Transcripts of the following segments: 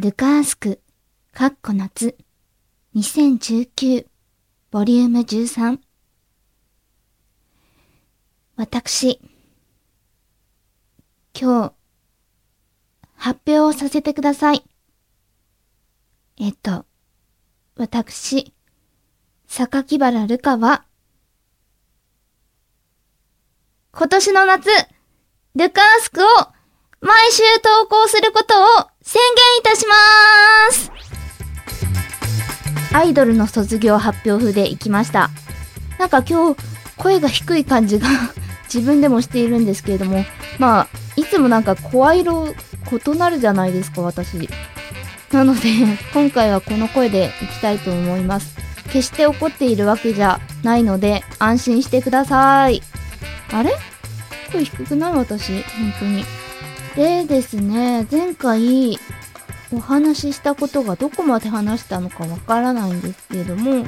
ルカースク、カッコ夏、2019、ボリューム13。私、今日、発表をさせてください。えっと、私、榊原ルカは、今年の夏、ルカースクを毎週投稿することを宣言いたしますアイドルの卒業発表風で行きました。なんか今日、声が低い感じが 自分でもしているんですけれども、まあ、いつもなんか声色異なるじゃないですか、私。なので、今回はこの声でいきたいと思います。決して怒っているわけじゃないので、安心してください。あれ？声低くない？私、本当に。でですね、前回お話ししたことがどこまで話したのかわからないんですけれども、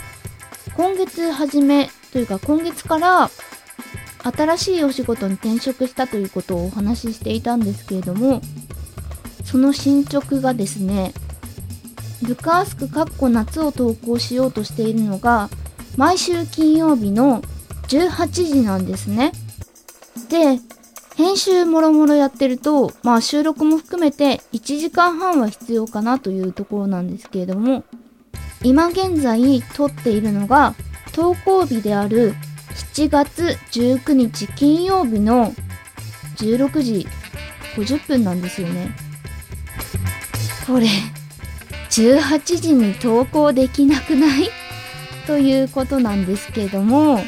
今月初めというか今月から新しいお仕事に転職したということをお話ししていたんですけれども、その進捗がですね、ルカースクかっこ夏を投稿しようとしているのが、毎週金曜日の18時なんですね。で、編集もろもろやってると、まあ収録も含めて1時間半は必要かなというところなんですけれども、今現在撮っているのが投稿日である7月19日金曜日の16時50分なんですよね。これ、18時に投稿できなくない？ということなんですけども、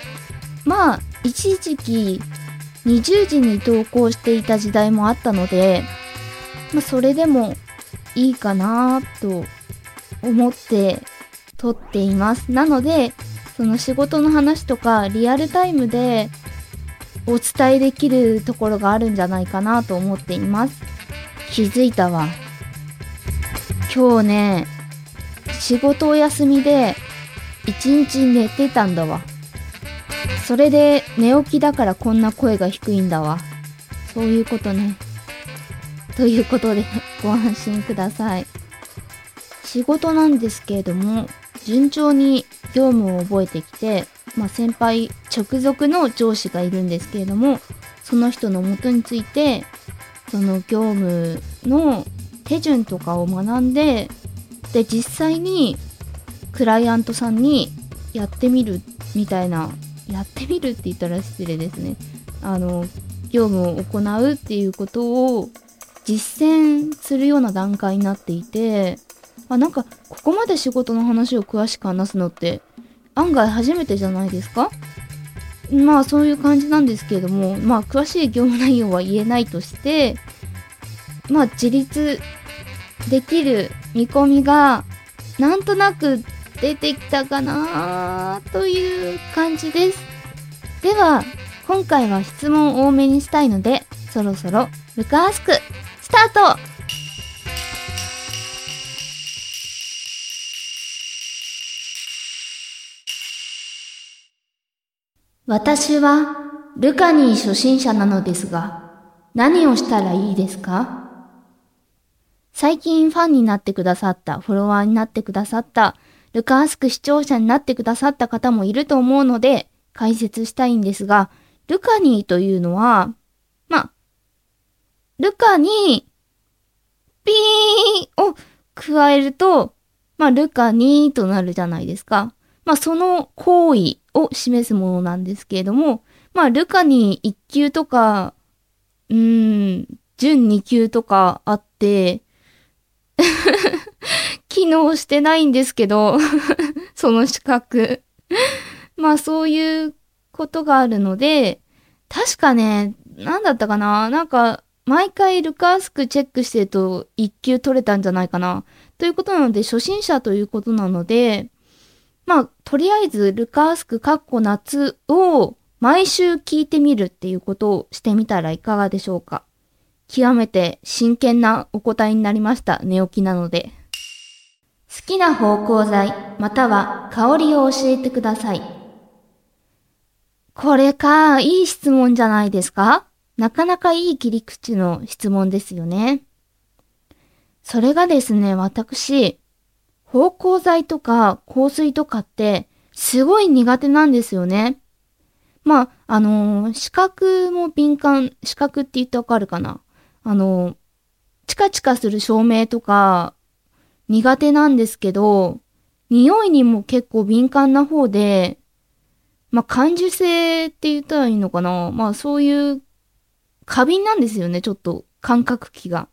まあ、一時期20時に投稿していた時代もあったので、まあ、それでもいいかなと思って撮っています。なので、その仕事の話とかリアルタイムでお伝えできるところがあるんじゃないかなと思っています。気づいたわ。今日ね、仕事お休みで一日寝てたんだわ。それで寝起きだからこんな声が低いんだわ。そういうことね。ということで ご安心ください。仕事なんですけれども、順調に業務を覚えてきて、まあ、先輩直属の上司がいるんですけれども、その人のもとについて、その業務の手順とかを学んで、で、実際にクライアントさんにやってみるみたいなやってみるって言ったら失礼ですね。あの、業務を行うっていうことを実践するような段階になっていて、あ、なんか、ここまで仕事の話を詳しく話すのって案外初めてじゃないですか？まあそういう感じなんですけれども、まあ詳しい業務内容は言えないとして、まあ自立できる見込みがなんとなく出てきたかなという感じです。では、今回は質問多めにしたいので、そろそろルカースク、スタート私はルカに初心者なのですが、何をしたらいいですか？最近ファンになってくださった、フォロワーになってくださったルカースク視聴者になってくださった方もいると思うので、解説したいんですが、ルカニーというのは、ま、ルカに、ピーを加えると、まあ、ルカニーとなるじゃないですか。まあ、その行為を示すものなんですけれども、まあ、ルカに1級とか、うーん、準2級とかあって、機能してないんですけど、その資格。まあそういうことがあるので、確かね、なんだったかななんか、毎回ルカースクチェックしてると1級取れたんじゃないかな。ということなので、初心者ということなので、まあ、とりあえずルカースクカッコ夏を毎週聞いてみるっていうことをしてみたらいかがでしょうか。極めて真剣なお答えになりました。寝起きなので。好きな芳香剤または香りを教えてください。これか、いい質問じゃないですか？なかなかいい切り口の質問ですよね。それがですね、私、芳香剤とか香水とかってすごい苦手なんですよね。まあ、あのー、視覚も敏感、視覚って言ってわかるかな？あのー、チカチカする照明とか苦手なんですけど、匂いにも結構敏感な方で、まあ、感受性って言ったらいいのかなまあ、そういう過敏なんですよね、ちょっと感覚器が。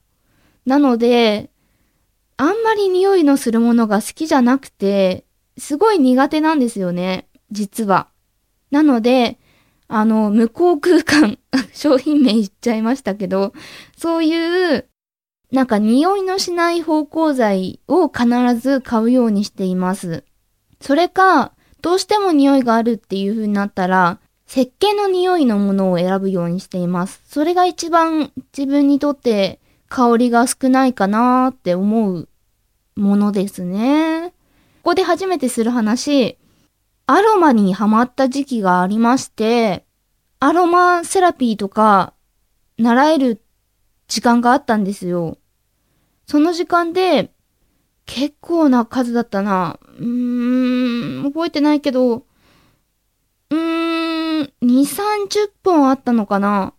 なので、あんまり匂いのするものが好きじゃなくて、すごい苦手なんですよね、実は。なので、あの、向こう空間、商品名言っちゃいましたけど、そういう、なんか匂いのしない芳香剤を必ず買うようにしています。それか、どうしても匂いがあるっていう風になったら、石鹸の匂いのものを選ぶようにしています。それが一番自分にとって香りが少ないかなーって思うものですね。ここで初めてする話、アロマにハマった時期がありまして、アロマセラピーとか習える時間があったんですよ。その時間で結構な数だったな。うーん、覚えてないけど、うーん、2、30本あったのかな。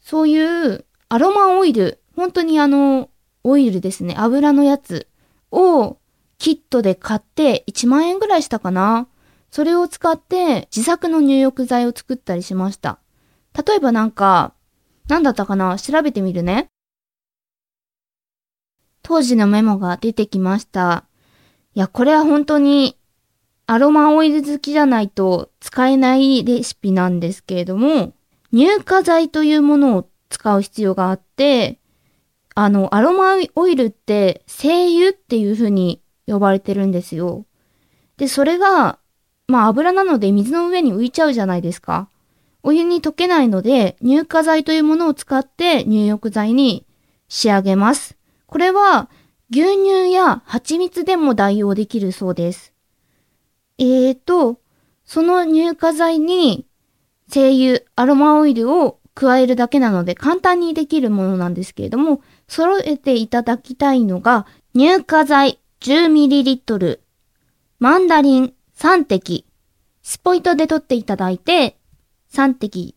そういうアロマオイル、本当にあの、オイルですね、油のやつをキットで買って1万円ぐらいしたかな。それを使って自作の入浴剤を作ったりしました。例えばなんか、なんだったかな？調べてみるね。当時のメモが出てきました。いや、これは本当にアロマオイル好きじゃないと使えないレシピなんですけれども、乳化剤というものを使う必要があって、あの、アロマオイルって精油っていう風に呼ばれてるんですよ。で、それがまあ油なので水の上に浮いちゃうじゃないですか。お湯に溶けないので乳化剤というものを使って入浴剤に仕上げます。これは牛乳や蜂蜜でも代用できるそうです。えーと、その乳化剤に精油、アロマオイルを加えるだけなので簡単にできるものなんですけれども、揃えていただきたいのが乳化剤 10ml、マンダリン3滴、スポイトで取っていただいて、3滴、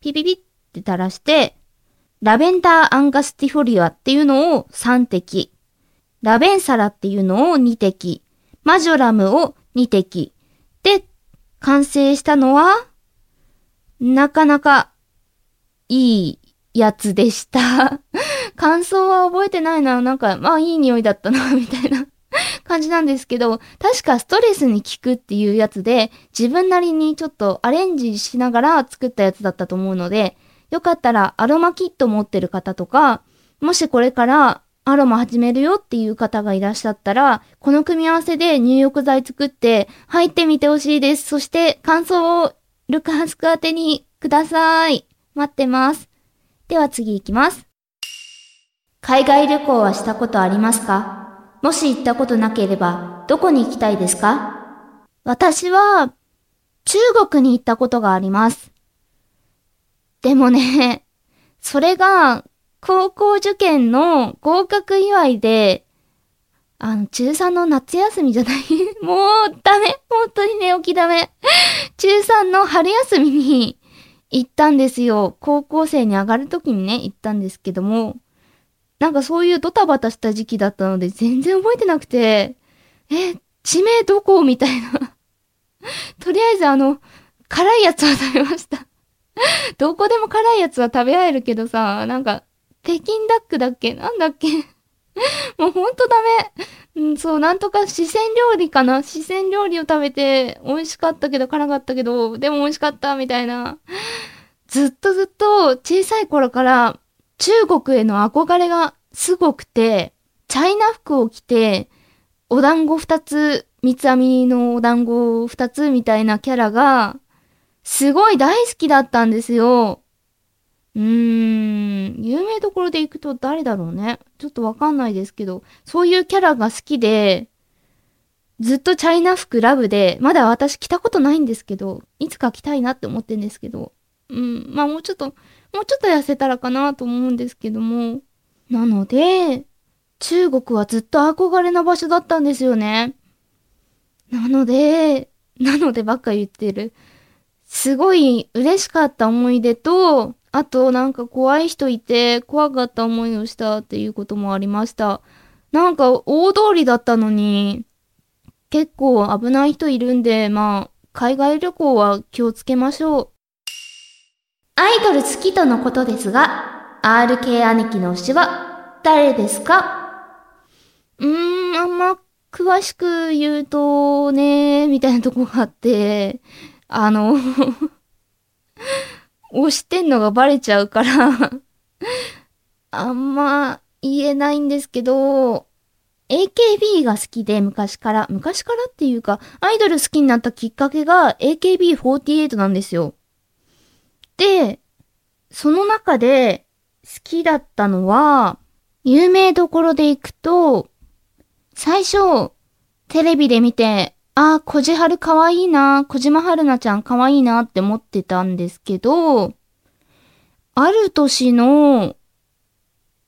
ピピピって垂らして、ラベンダーアンガスティフォリアっていうのを3滴、ラベンサラっていうのを2滴、マジョラムを2滴。で、完成したのは、なかなかいいやつでした。感想は覚えてないな。なんか、まあいい匂いだったな、みたいな 感じなんですけど、確かストレスに効くっていうやつで、自分なりにちょっとアレンジしながら作ったやつだったと思うので、よかったらアロマキット持ってる方とか、もしこれからアロマ始めるよっていう方がいらっしゃったら、この組み合わせで入浴剤作って入ってみてほしいです。そして感想をルカハスク宛てにください。待ってます。では次行きます。海外旅行はしたことありますか？もし行ったことなければ、どこに行きたいですか？私は、中国に行ったことがあります。でもね、それが、高校受験の合格祝いで、あの、中3の夏休みじゃない？もうダメ！本当に寝起きダメ！中3の春休みに行ったんですよ。高校生に上がる時にね、行ったんですけども、なんかそういうドタバタした時期だったので全然覚えてなくて、え、地名どこ？みたいな。とりあえずあの、辛いやつは食べました どこでも辛いやつは食べられるけどさ、なんか、北京ダックだっけ？なんだっけ？もうほんとダメ。うん、そう、なんとか四川料理かな？四川料理を食べて、美味しかったけど辛かったけど、でも美味しかったみたいな。ずっとずっと小さい頃から中国への憧れがすごくて、チャイナ服を着て、お団子二つ、三つ編みのお団子二つみたいなキャラが、すごい大好きだったんですよ。うーん、有名どころで行くと誰だろうね。ちょっとわかんないですけど、そういうキャラが好きで、ずっとチャイナ服ラブで、まだ私着たことないんですけど、いつか着たいなって思ってんですけど、うん、まあもうちょっともうちょっと痩せたらかなと思うんですけども。なので、中国はずっと憧れの場所だったんですよね。なので、なのでばっか言ってる。すごい嬉しかった思い出と、あとなんか怖い人いて怖かった思いをしたっていうこともありました。なんか大通りだったのに、結構危ない人いるんで、まあ、海外旅行は気をつけましょう。アイドル好きとのことですが、RK 兄貴の推しは誰ですか？うーん、あんま詳しく言うとね、みたいなとこがあって、あの 推してんのがバレちゃうからあんま言えないんですけど、AKB が好きで昔から、昔からっていうか、アイドル好きになったきっかけが AKB48 なんですよ。で、その中で好きだったのは、有名どころで行くと、最初、テレビで見て、ああ、こじはるかわいいな、小島春菜ちゃんかわいいなって思ってたんですけど、ある年の、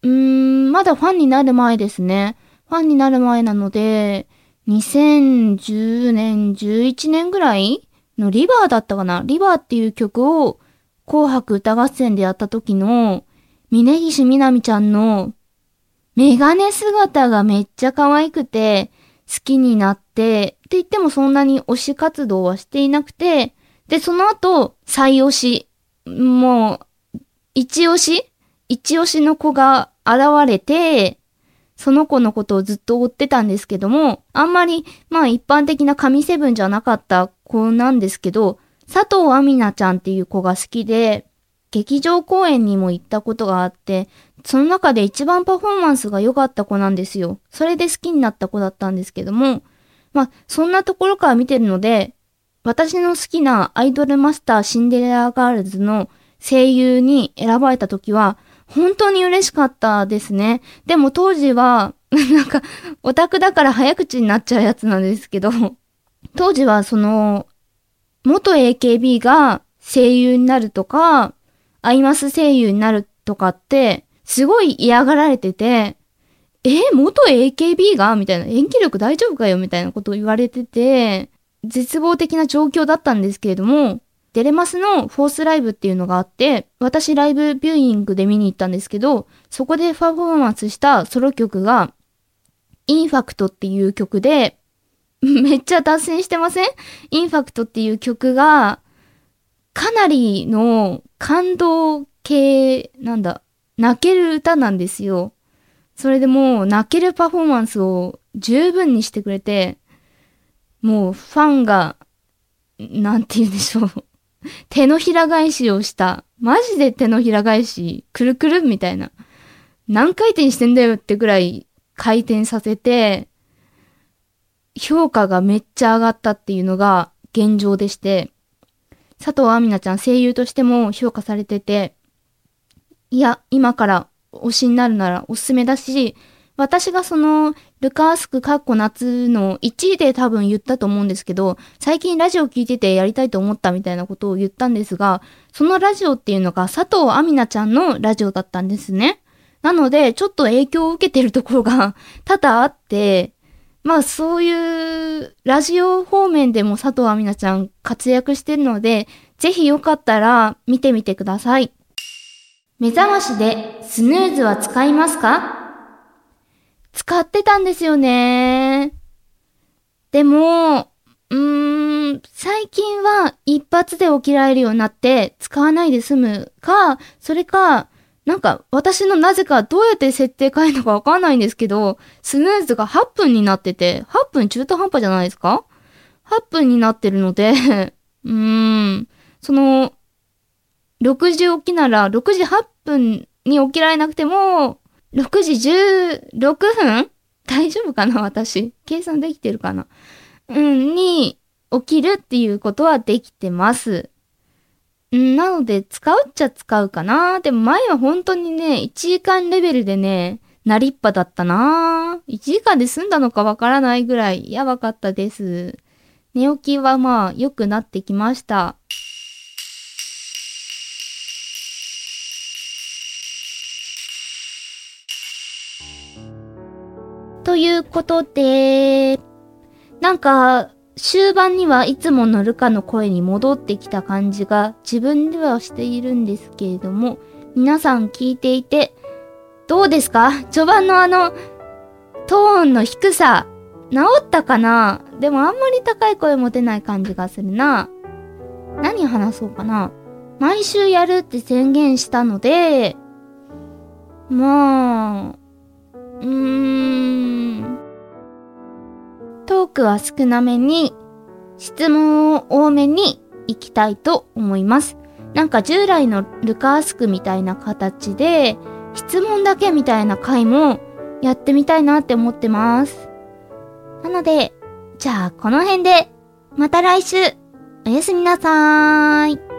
うーん、まだファンになる前ですね。ファンになる前なので、2010年、11年ぐらいのリバーだったかなリバーっていう曲を紅白歌合戦でやった時の峯岸みなみちゃんのメガネ姿がめっちゃ可愛くて好きになって、って言ってもそんなに推し活動はしていなくて、で、その後、再推し、もう、一押し一押しの子が現れて、その子のことをずっと追ってたんですけども、あんまり、まあ一般的な神セブンじゃなかった子なんですけど、佐藤亜美奈ちゃんっていう子が好きで、劇場公演にも行ったことがあって、その中で一番パフォーマンスが良かった子なんですよ。それで好きになった子だったんですけども、まあ、そんなところから見てるので、私の好きなアイドルマスターシンデレラガールズの声優に選ばれた時は、本当に嬉しかったですね。でも当時は、なんか、オタクだから早口になっちゃうやつなんですけど、当時はその、元 AKB が声優になるとか、アイマス声優になるとかって、すごい嫌がられてて、え、元 AKB が？みたいな、演技力大丈夫かよみたいなことを言われてて、絶望的な状況だったんですけれども、デレマスのフォースライブっていうのがあって、私ライブビューイングで見に行ったんですけど、そこでパフォーマンスしたソロ曲が、インファクトっていう曲で、めっちゃ脱線してません？インファクトっていう曲が、かなりの感動系、なんだ、泣ける歌なんですよ。それでもう泣けるパフォーマンスを十分にしてくれて、もうファンが、なんて言うんでしょう。手のひら返しをした。マジで手のひら返し、くるくるみたいな。何回転してんだよってぐらい回転させて、評価がめっちゃ上がったっていうのが現状でして、佐藤亜美奈ちゃん声優としても評価されてて、いや、今から推しになるならおすすめだし、私がその、ルカースクカッコ夏の1位で多分言ったと思うんですけど、最近ラジオ聞いててやりたいと思ったみたいなことを言ったんですが、そのラジオっていうのが佐藤亜美奈ちゃんのラジオだったんですね。なので、ちょっと影響を受けてるところが多々あって、まあそういうラジオ方面でも佐藤亜美奈ちゃん活躍してるので、ぜひよかったら見てみてください。目覚ましでスヌーズは使いますか？使ってたんですよね。でも、うーん、最近は一発で起きられるようになって使わないで済むか、それか、なんか私のなぜかどうやって設定変えるのかわかんないんですけど、スヌーズが8分になってて、8分中途半端じゃないですか ?8 分になってるので うーん、その、6時起きなら6時8分に起きられなくても、6時16分？大丈夫かな私。計算できてるかな？うん、に起きるっていうことはできてます。なので、使うっちゃ使うかな。でも前は本当にね、1時間レベルでね、なりっぱだったな。1時間で済んだのかわからないぐらいやばかったです。寝起きはまあ良くなってきました。ということで、なんか、終盤にはいつものルカの声に戻ってきた感じが自分ではしているんですけれども、皆さん聞いていて、どうですか？序盤のあの、トーンの低さ、治ったかな？でもあんまり高い声も出ない感じがするな。何話そうかな？毎週やるって宣言したので、まあ、うーん。トークは少なめに、質問を多めに行きたいと思います。なんか従来のルカースクみたいな形で、質問だけみたいな回もやってみたいなって思ってます。なので、じゃあこの辺で、また来週、おやすみなさーい。